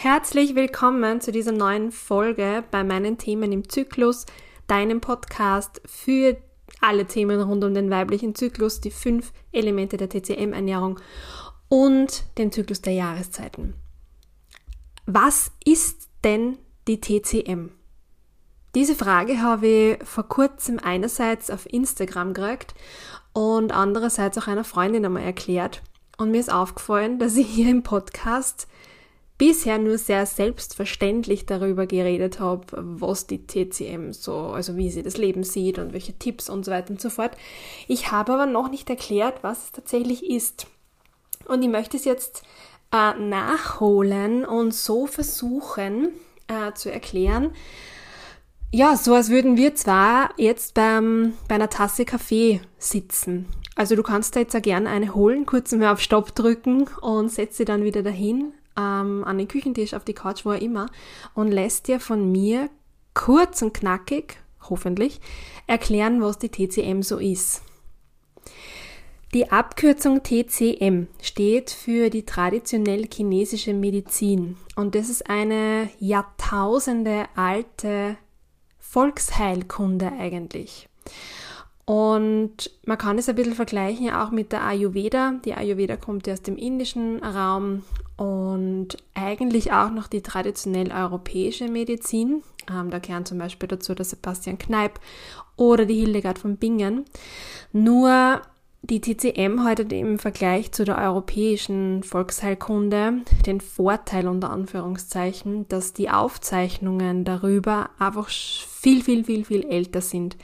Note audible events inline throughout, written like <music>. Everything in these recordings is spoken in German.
Herzlich willkommen zu dieser neuen Folge bei meinen Themen im Zyklus, deinem Podcast für alle Themen rund um den weiblichen Zyklus, die fünf Elemente der TCM-Ernährung und den Zyklus der Jahreszeiten. Was ist denn die TCM? Diese Frage habe ich vor kurzem einerseits auf Instagram gekriegt und andererseits auch einer Freundin einmal erklärt. Und mir ist aufgefallen, dass ich hier im Podcast bisher nur sehr selbstverständlich darüber geredet habe, was die TCM so, also wie sie das Leben sieht und welche Tipps und so weiter und so fort. Ich habe aber noch nicht erklärt, was es tatsächlich ist. Und ich möchte es jetzt äh, nachholen und so versuchen äh, zu erklären. Ja, so als würden wir zwar jetzt beim, bei einer Tasse Kaffee sitzen. Also du kannst da jetzt auch gerne eine holen, kurz mal auf Stopp drücken und setz sie dann wieder dahin ähm, an den Küchentisch, auf die Couch, wo auch immer, und lässt dir von mir kurz und knackig, hoffentlich, erklären, was die TCM so ist. Die Abkürzung TCM steht für die traditionell chinesische Medizin und das ist eine Jahrtausende alte Volksheilkunde eigentlich. Und man kann es ein bisschen vergleichen auch mit der Ayurveda. Die Ayurveda kommt ja aus dem indischen Raum und eigentlich auch noch die traditionell europäische Medizin. Ähm, da gehören zum Beispiel dazu der Sebastian Kneip oder die Hildegard von Bingen. Nur die TCM heute im Vergleich zu der europäischen Volksheilkunde den Vorteil unter Anführungszeichen, dass die Aufzeichnungen darüber einfach viel, viel, viel, viel älter sind.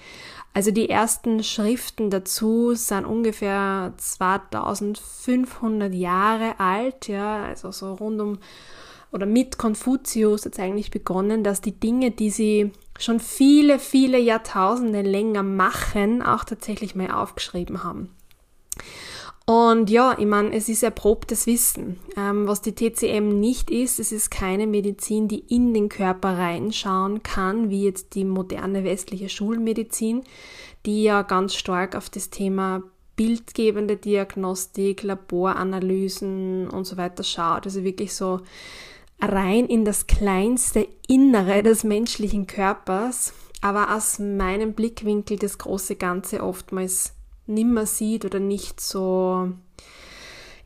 Also die ersten Schriften dazu sind ungefähr 2500 Jahre alt, ja, also so rund um oder mit Konfuzius es eigentlich begonnen, dass die Dinge, die sie schon viele, viele Jahrtausende länger machen, auch tatsächlich mal aufgeschrieben haben. Und ja, ich meine, es ist erprobtes Wissen. Ähm, was die TCM nicht ist, es ist keine Medizin, die in den Körper reinschauen kann, wie jetzt die moderne westliche Schulmedizin, die ja ganz stark auf das Thema bildgebende Diagnostik, Laboranalysen und so weiter schaut. Also wirklich so rein in das kleinste Innere des menschlichen Körpers, aber aus meinem Blickwinkel das große Ganze oftmals nimmer sieht oder nicht so,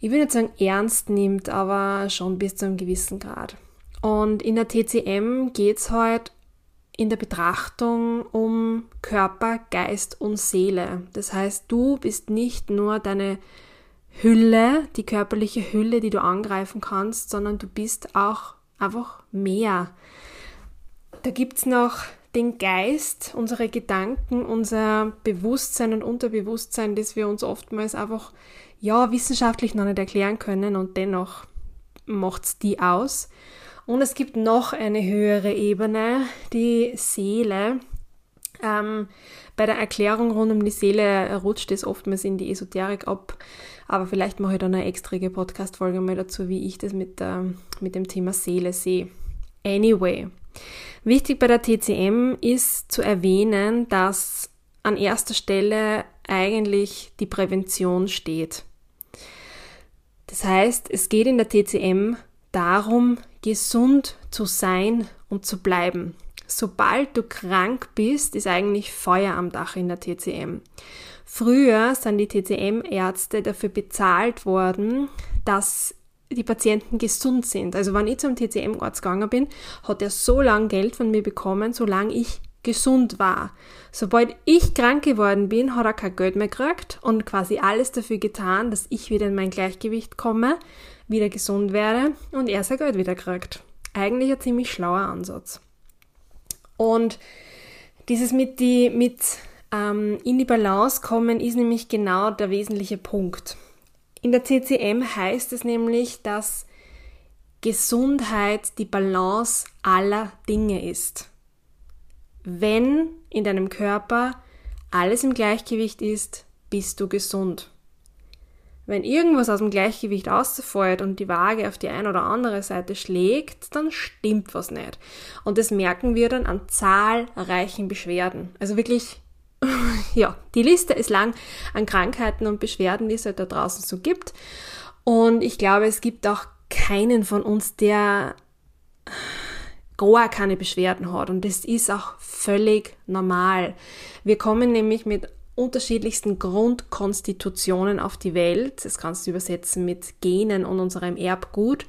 ich will nicht sagen ernst nimmt, aber schon bis zu einem gewissen Grad. Und in der TCM geht es halt in der Betrachtung um Körper, Geist und Seele. Das heißt, du bist nicht nur deine Hülle, die körperliche Hülle, die du angreifen kannst, sondern du bist auch einfach mehr. Da gibt es noch den Geist, unsere Gedanken, unser Bewusstsein und Unterbewusstsein, das wir uns oftmals einfach ja wissenschaftlich noch nicht erklären können und dennoch macht's die aus. Und es gibt noch eine höhere Ebene, die Seele. Ähm, bei der Erklärung rund um die Seele rutscht es oftmals in die Esoterik ab, aber vielleicht mache ich dann eine extra Podcast-Folge mal dazu, wie ich das mit, äh, mit dem Thema Seele sehe. Anyway, Wichtig bei der TCM ist zu erwähnen, dass an erster Stelle eigentlich die Prävention steht. Das heißt, es geht in der TCM darum, gesund zu sein und zu bleiben. Sobald du krank bist, ist eigentlich Feuer am Dach in der TCM. Früher sind die TCM-Ärzte dafür bezahlt worden, dass die Patienten gesund sind. Also wenn ich zum TCM-Arzt gegangen bin, hat er so lange Geld von mir bekommen, solange ich gesund war. Sobald ich krank geworden bin, hat er kein Geld mehr gekriegt und quasi alles dafür getan, dass ich wieder in mein Gleichgewicht komme, wieder gesund werde und er sein Geld wieder kriegt. Eigentlich ein ziemlich schlauer Ansatz. Und dieses mit die mit ähm, in die Balance kommen ist nämlich genau der wesentliche Punkt. In der CCM heißt es nämlich, dass Gesundheit die Balance aller Dinge ist. Wenn in deinem Körper alles im Gleichgewicht ist, bist du gesund. Wenn irgendwas aus dem Gleichgewicht ausfällt und die Waage auf die eine oder andere Seite schlägt, dann stimmt was nicht. Und das merken wir dann an zahlreichen Beschwerden. Also wirklich <laughs> ja, die Liste ist lang an Krankheiten und Beschwerden, die es halt da draußen so gibt. Und ich glaube, es gibt auch keinen von uns, der gar keine Beschwerden hat. Und das ist auch völlig normal. Wir kommen nämlich mit unterschiedlichsten Grundkonstitutionen auf die Welt. Das kannst du übersetzen mit Genen und unserem Erbgut,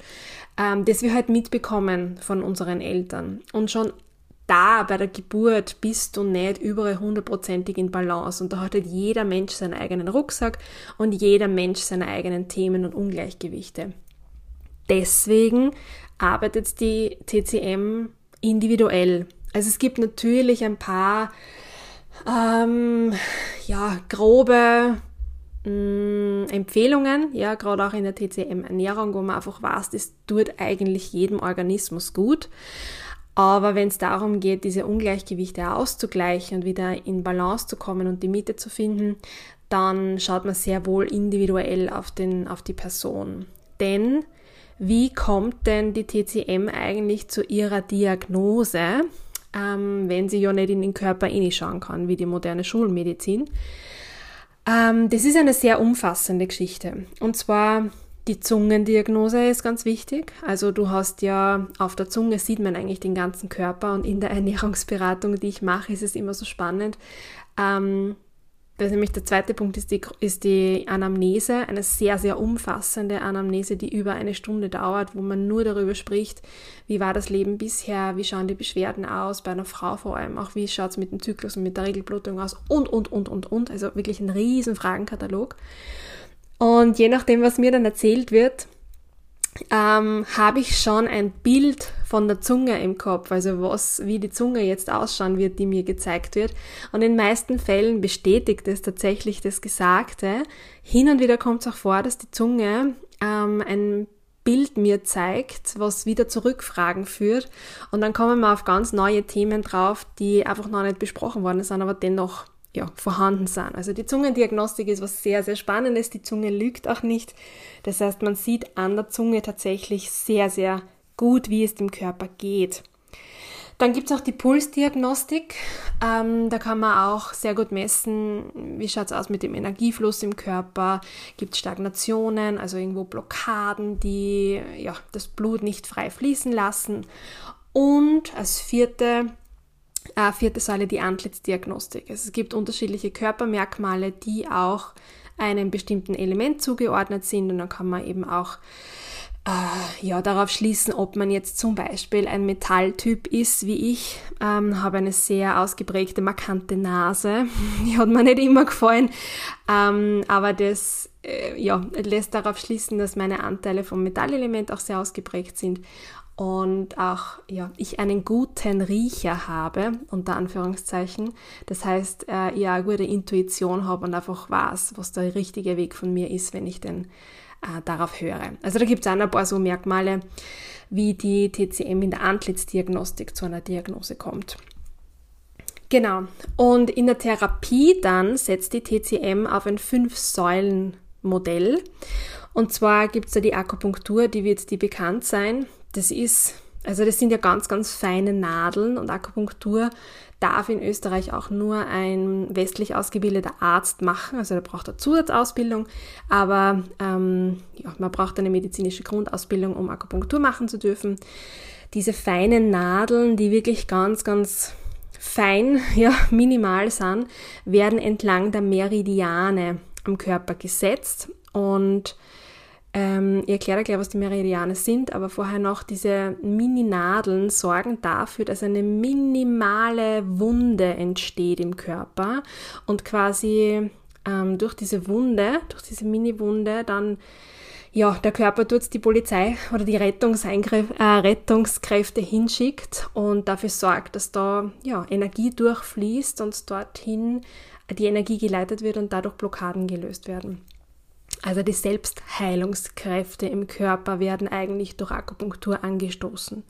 ähm, das wir halt mitbekommen von unseren Eltern. Und schon da bei der Geburt bist du nicht überall hundertprozentig in Balance. Und da hat halt jeder Mensch seinen eigenen Rucksack und jeder Mensch seine eigenen Themen und Ungleichgewichte. Deswegen arbeitet die TCM individuell. Also es gibt natürlich ein paar ähm, ja, grobe mh, mm, Empfehlungen, ja, gerade auch in der TCM-Ernährung, wo man einfach weiß, das tut eigentlich jedem Organismus gut. Aber wenn es darum geht, diese Ungleichgewichte auszugleichen und wieder in Balance zu kommen und die Mitte zu finden, dann schaut man sehr wohl individuell auf, den, auf die Person. Denn wie kommt denn die TCM eigentlich zu ihrer Diagnose? ähm, wenn sie ja nicht in den Körper schauen kann, wie die moderne Schulmedizin. Ähm, das ist eine sehr umfassende Geschichte. Und zwar die Zungendiagnose ist ganz wichtig. Also du hast ja auf der Zunge sieht man eigentlich den ganzen Körper und in der <laughs> Ernährungsberatung, die ich mache, ist es immer so spannend. Ähm, das ist nämlich der zweite Punkt ist die, ist die Anamnese, eine sehr, sehr umfassende Anamnese, die über eine Stunde dauert, wo man nur darüber spricht, wie war das Leben bisher, wie schauen die Beschwerden aus, bei einer Frau vor allem, auch wie schaut es mit dem Zyklus und mit der Regelblutung aus und, und, und, und, und. Also wirklich ein riesen Fragenkatalog. Und je nachdem, was mir dann erzählt wird, ähm, habe ich schon ein Bild von der Zunge im Kopf, also was, wie die Zunge jetzt ausschauen wird, die mir gezeigt wird. Und in meisten Fällen bestätigt es tatsächlich das Gesagte. Hin und wieder kommt es auch vor, dass die Zunge ähm, ein Bild mir zeigt, was wieder zu Rückfragen führt. Und dann kommen wir auf ganz neue Themen drauf, die einfach noch nicht besprochen worden sind, aber dennoch ja, vorhanden sind. Also die Zungendiagnostik ist was sehr, sehr Spannendes. Die Zunge lügt auch nicht. Das heißt, man sieht an der Zunge tatsächlich sehr, sehr gut, wie es dem Körper geht. Dann gibt es auch die Pulsdiagnostik. Ähm, da kann man auch sehr gut messen, wie schaut es aus mit dem Energiefluss im Körper. Gibt es Stagnationen, also irgendwo Blockaden, die ja, das Blut nicht frei fließen lassen. Und als vierte äh, vierte Säule die Antlitzdiagnostik. Also es gibt unterschiedliche Körpermerkmale, die auch einem bestimmten Element zugeordnet sind und dann kann man eben auch äh, ja, darauf schließen, ob man jetzt zum Beispiel ein Metalltyp ist, wie ich, ähm, habe eine sehr ausgeprägte, markante Nase. <laughs> Die hat mir nicht immer gefallen, ähm, aber das äh, ja, lässt darauf schließen, dass meine Anteile vom Metallelement auch sehr ausgeprägt sind und auch ja, ich einen guten Riecher habe, unter Anführungszeichen. Das heißt, äh, ich eine gute Intuition habe und einfach weiß, was der richtige Weg von mir ist, wenn ich denn äh, darauf höre. Also da gibt es auch ein paar so Merkmale, wie die TCM in der Antlitzdiagnostik zu einer Diagnose kommt. Genau. Und in der Therapie dann setzt die TCM auf ein Fünf-Säulen-Modell. Und zwar gibt es da die Akupunktur, die wird die bekannt sein das ist, also das sind ja ganz, ganz feine Nadeln und Akupunktur darf in Österreich auch nur ein westlich ausgebildeter Arzt machen. Also da braucht er Zusatzausbildung, aber ähm, ja, man braucht eine medizinische Grundausbildung, um Akupunktur machen zu dürfen. Diese feinen Nadeln, die wirklich ganz, ganz fein, <laughs> ja, minimal sind, werden entlang der Meridiane am Körper gesetzt und ähm, ich erkläre gleich, was die Meridiane sind, aber vorher noch diese Mini-Nadeln sorgen dafür, dass eine minimale Wunde entsteht im Körper und quasi ähm, durch diese Wunde, durch diese Mini-Wunde dann ja, der Körper tut die Polizei oder die äh, Rettungskräfte hinschickt und dafür sorgt, dass da ja, Energie durchfließt und dorthin die Energie geleitet wird und dadurch Blockaden gelöst werden. Also die Selbstheilungskräfte im Körper werden eigentlich durch Akupunktur angestoßen.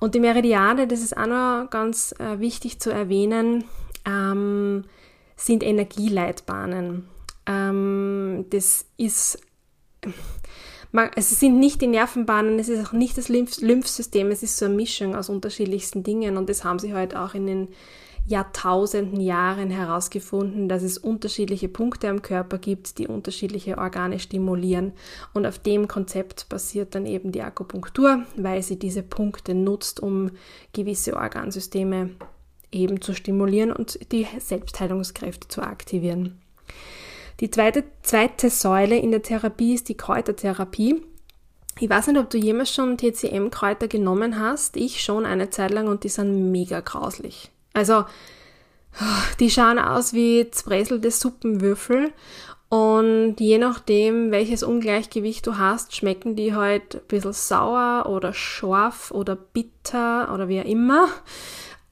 Und die Meridiane, das ist auch noch ganz äh, wichtig zu erwähnen, ähm, sind Energieleitbahnen. Ähm, das ist, es sind nicht die Nervenbahnen, es ist auch nicht das Lymph Lymphsystem, es ist so eine Mischung aus unterschiedlichsten Dingen und das haben sie halt auch in den Jahrtausenden Jahren herausgefunden, dass es unterschiedliche Punkte am Körper gibt, die unterschiedliche Organe stimulieren. Und auf dem Konzept basiert dann eben die Akupunktur, weil sie diese Punkte nutzt, um gewisse Organsysteme eben zu stimulieren und die Selbstheilungskräfte zu aktivieren. Die zweite, zweite Säule in der Therapie ist die Kräutertherapie. Ich weiß nicht, ob du jemals schon TCM-Kräuter genommen hast. Ich schon eine Zeit lang und die sind mega grauslich. Also, die schauen aus wie zbräselte Suppenwürfel und je nachdem, welches Ungleichgewicht du hast, schmecken die halt ein bisschen sauer oder scharf oder bitter oder wie auch immer.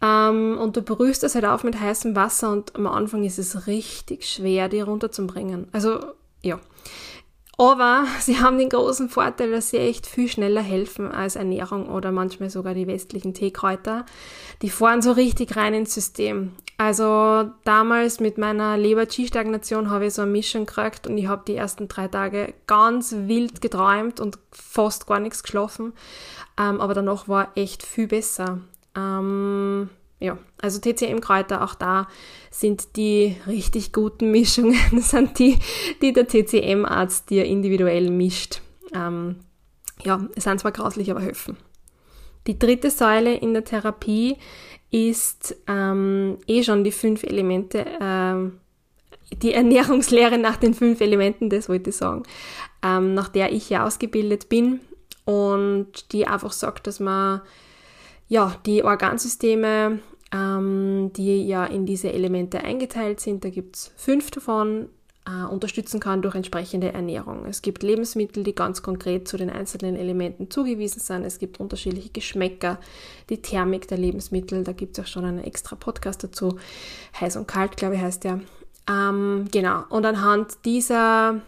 Ähm, und du berührst das halt auf mit heißem Wasser und am Anfang ist es richtig schwer, die runterzubringen. Also, ja. Aber <laughs> sie haben den großen Vorteil, dass sie echt viel schneller helfen als Ernährung oder manchmal sogar die westlichen Teekräuter. Die fahren so richtig rein ins System. Also damals mit meiner Leber-Qi-Stagnation habe ich so eine Mischung gekriegt und ich habe die ersten drei Tage ganz wild geträumt und fast gar nichts geschlafen. Ähm, aber danach war echt viel besser. Ähm, ja, also TCM-Kräuter, auch da sind die richtig guten Mischungen, <laughs> sind die, die der TCM-Arzt dir individuell mischt. Ähm, ja, es sind zwar grauslich, aber helfen. Die dritte Säule in der Therapie ist ähm, eh schon die fünf Elemente, ähm, die Ernährungslehre nach den fünf Elementen, das wollte ich sagen, ähm, nach der ich ja ausgebildet bin und die einfach sagt, dass man ja, die Organsysteme, ähm, die ja in diese Elemente eingeteilt sind, da gibt es fünf davon, äh, unterstützen kann durch entsprechende Ernährung. Es gibt Lebensmittel, die ganz konkret zu den einzelnen Elementen zugewiesen sind. Es gibt unterschiedliche Geschmäcker, die Thermik der Lebensmittel, da gibt es auch schon einen extra Podcast dazu. Heiß und kalt, glaube ich, heißt der. Ähm, genau. Und anhand dieser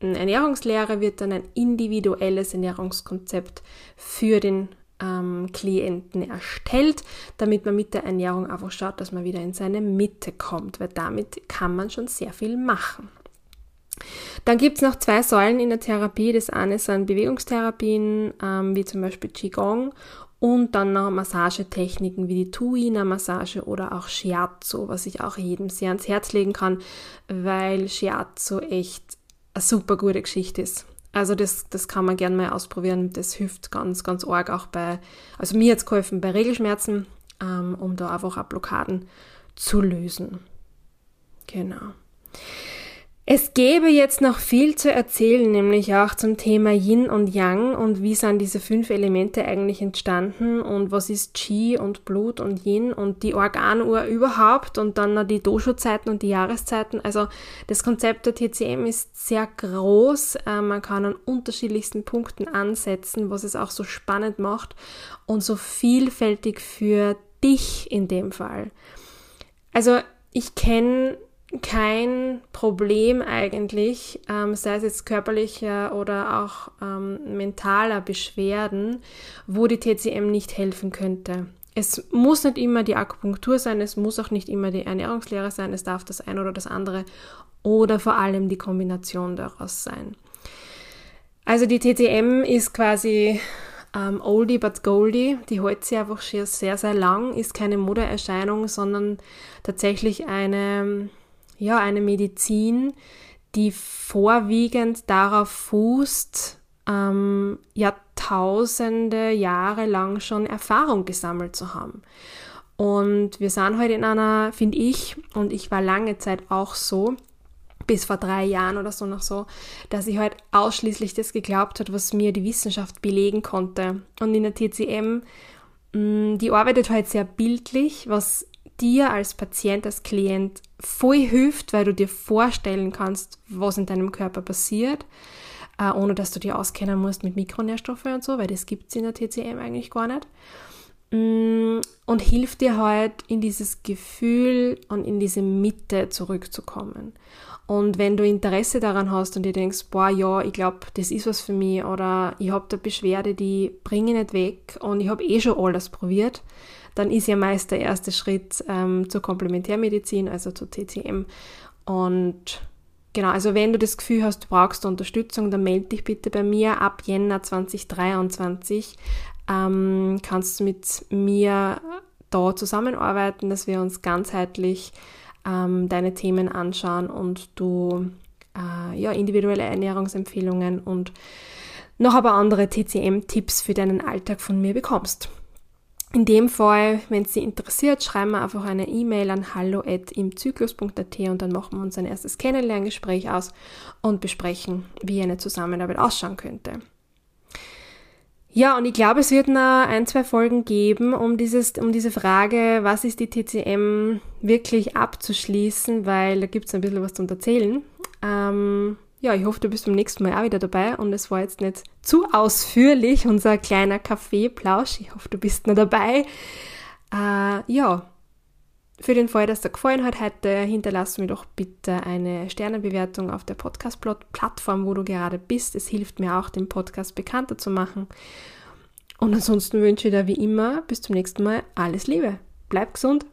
Ernährungslehre wird dann ein individuelles Ernährungskonzept für den ähm, Klienten erstellt, damit man mit der Ernährung einfach schaut, dass man wieder in seine Mitte kommt, weil damit kann man schon sehr viel machen. Dann gibt es noch zwei Säulen in der Therapie. Das eine sind Bewegungstherapien, ähm, wie zum Beispiel Qigong und dann noch Massagetechniken wie die Tuina-Massage oder auch Shiatsu, was ich auch jedem sehr ans Herz legen kann, weil Shiatsu echt eine super gute Geschichte ist. Also das, das kann man gerne mal ausprobieren. Das hilft ganz, ganz arg auch bei, also mir jetzt geholfen bei Regelschmerzen, ähm, um da einfach auch Blockaden zu lösen. Genau. Es gäbe jetzt noch viel zu erzählen, nämlich auch zum Thema Yin und Yang und wie sind diese fünf Elemente eigentlich entstanden und was ist Qi und Blut und Yin und die Organuhr überhaupt und dann noch die Dosho-Zeiten und die Jahreszeiten. Also das Konzept der TCM ist sehr groß. Äh, man kann an unterschiedlichsten Punkten ansetzen, was es auch so spannend macht und so vielfältig für dich in dem Fall. Also ich kenne kein Problem eigentlich, ähm, sei es jetzt körperlicher oder auch ähm, mentaler Beschwerden, wo die TCM nicht helfen könnte. Es muss nicht immer die Akupunktur sein, es muss auch nicht immer die Ernährungslehre sein, es darf das eine oder das andere oder vor allem die Kombination daraus sein. Also die TCM ist quasi ähm, Oldie but Goldie, die hält sich einfach sehr, sehr lang, ist keine Modeerscheinung, sondern tatsächlich eine ja, eine Medizin, die vorwiegend darauf fußt, ähm, Jahrtausende Jahre lang schon Erfahrung gesammelt zu haben. Und wir sind heute in einer, finde ich, und ich war lange Zeit auch so, bis vor drei Jahren oder so noch so, dass ich halt ausschließlich das geglaubt habe, was mir die Wissenschaft belegen konnte. Und in der TCM, mm, die arbeitet halt sehr bildlich, was dir als Patient, als Klient voll hilft, weil du dir vorstellen kannst, was in deinem Körper passiert, äh, ohne dass du dir auskennen musst mit Mikronährstoffen und so, weil das gibt es in der TCM eigentlich gar nicht. Mm, und hilft dir halt in dieses Gefühl und in diese Mitte zurückzukommen. Und wenn du Interesse daran hast und dir denkst, boah, ja, ich glaube, das ist was für mich oder ich habe da Beschwerde, die bringe ich nicht weg und ich habe eh schon alles probiert, dann ist ja meist der erste Schritt ähm, zur Komplementärmedizin, also zur TCM. Und genau, also wenn du das Gefühl hast, du brauchst Unterstützung, dann melde dich bitte bei mir ab Jänner 2023. Ähm, kannst du mit mir da zusammenarbeiten, dass wir uns ganzheitlich ähm, deine Themen anschauen und du äh, ja, individuelle Ernährungsempfehlungen und noch aber andere TCM-Tipps für deinen Alltag von mir bekommst. In dem Fall, wenn es Sie interessiert, schreiben wir einfach eine E-Mail an hallo@imzyklus.at und dann machen wir uns ein erstes Kennenlerngespräch aus und besprechen, wie eine Zusammenarbeit ausschauen könnte. Ja, und ich glaube, es wird noch ein, zwei Folgen geben, um, dieses, um diese Frage, was ist die TCM, wirklich abzuschließen, weil da gibt es ein bisschen was zu erzählen. Ähm, ja, ich hoffe, du bist beim nächsten Mal auch wieder dabei und es war jetzt nicht zu ausführlich, unser kleiner Kaffeeplausch. Ich hoffe, du bist noch dabei. Äh, ja, für den Fall, dass dir gefallen hat heute, hinterlass mir doch bitte eine Sternebewertung auf der Podcast-Plattform, wo du gerade bist. Es hilft mir auch, den Podcast bekannter zu machen. Und ansonsten wünsche ich dir wie immer bis zum nächsten Mal alles Liebe. Bleib gesund.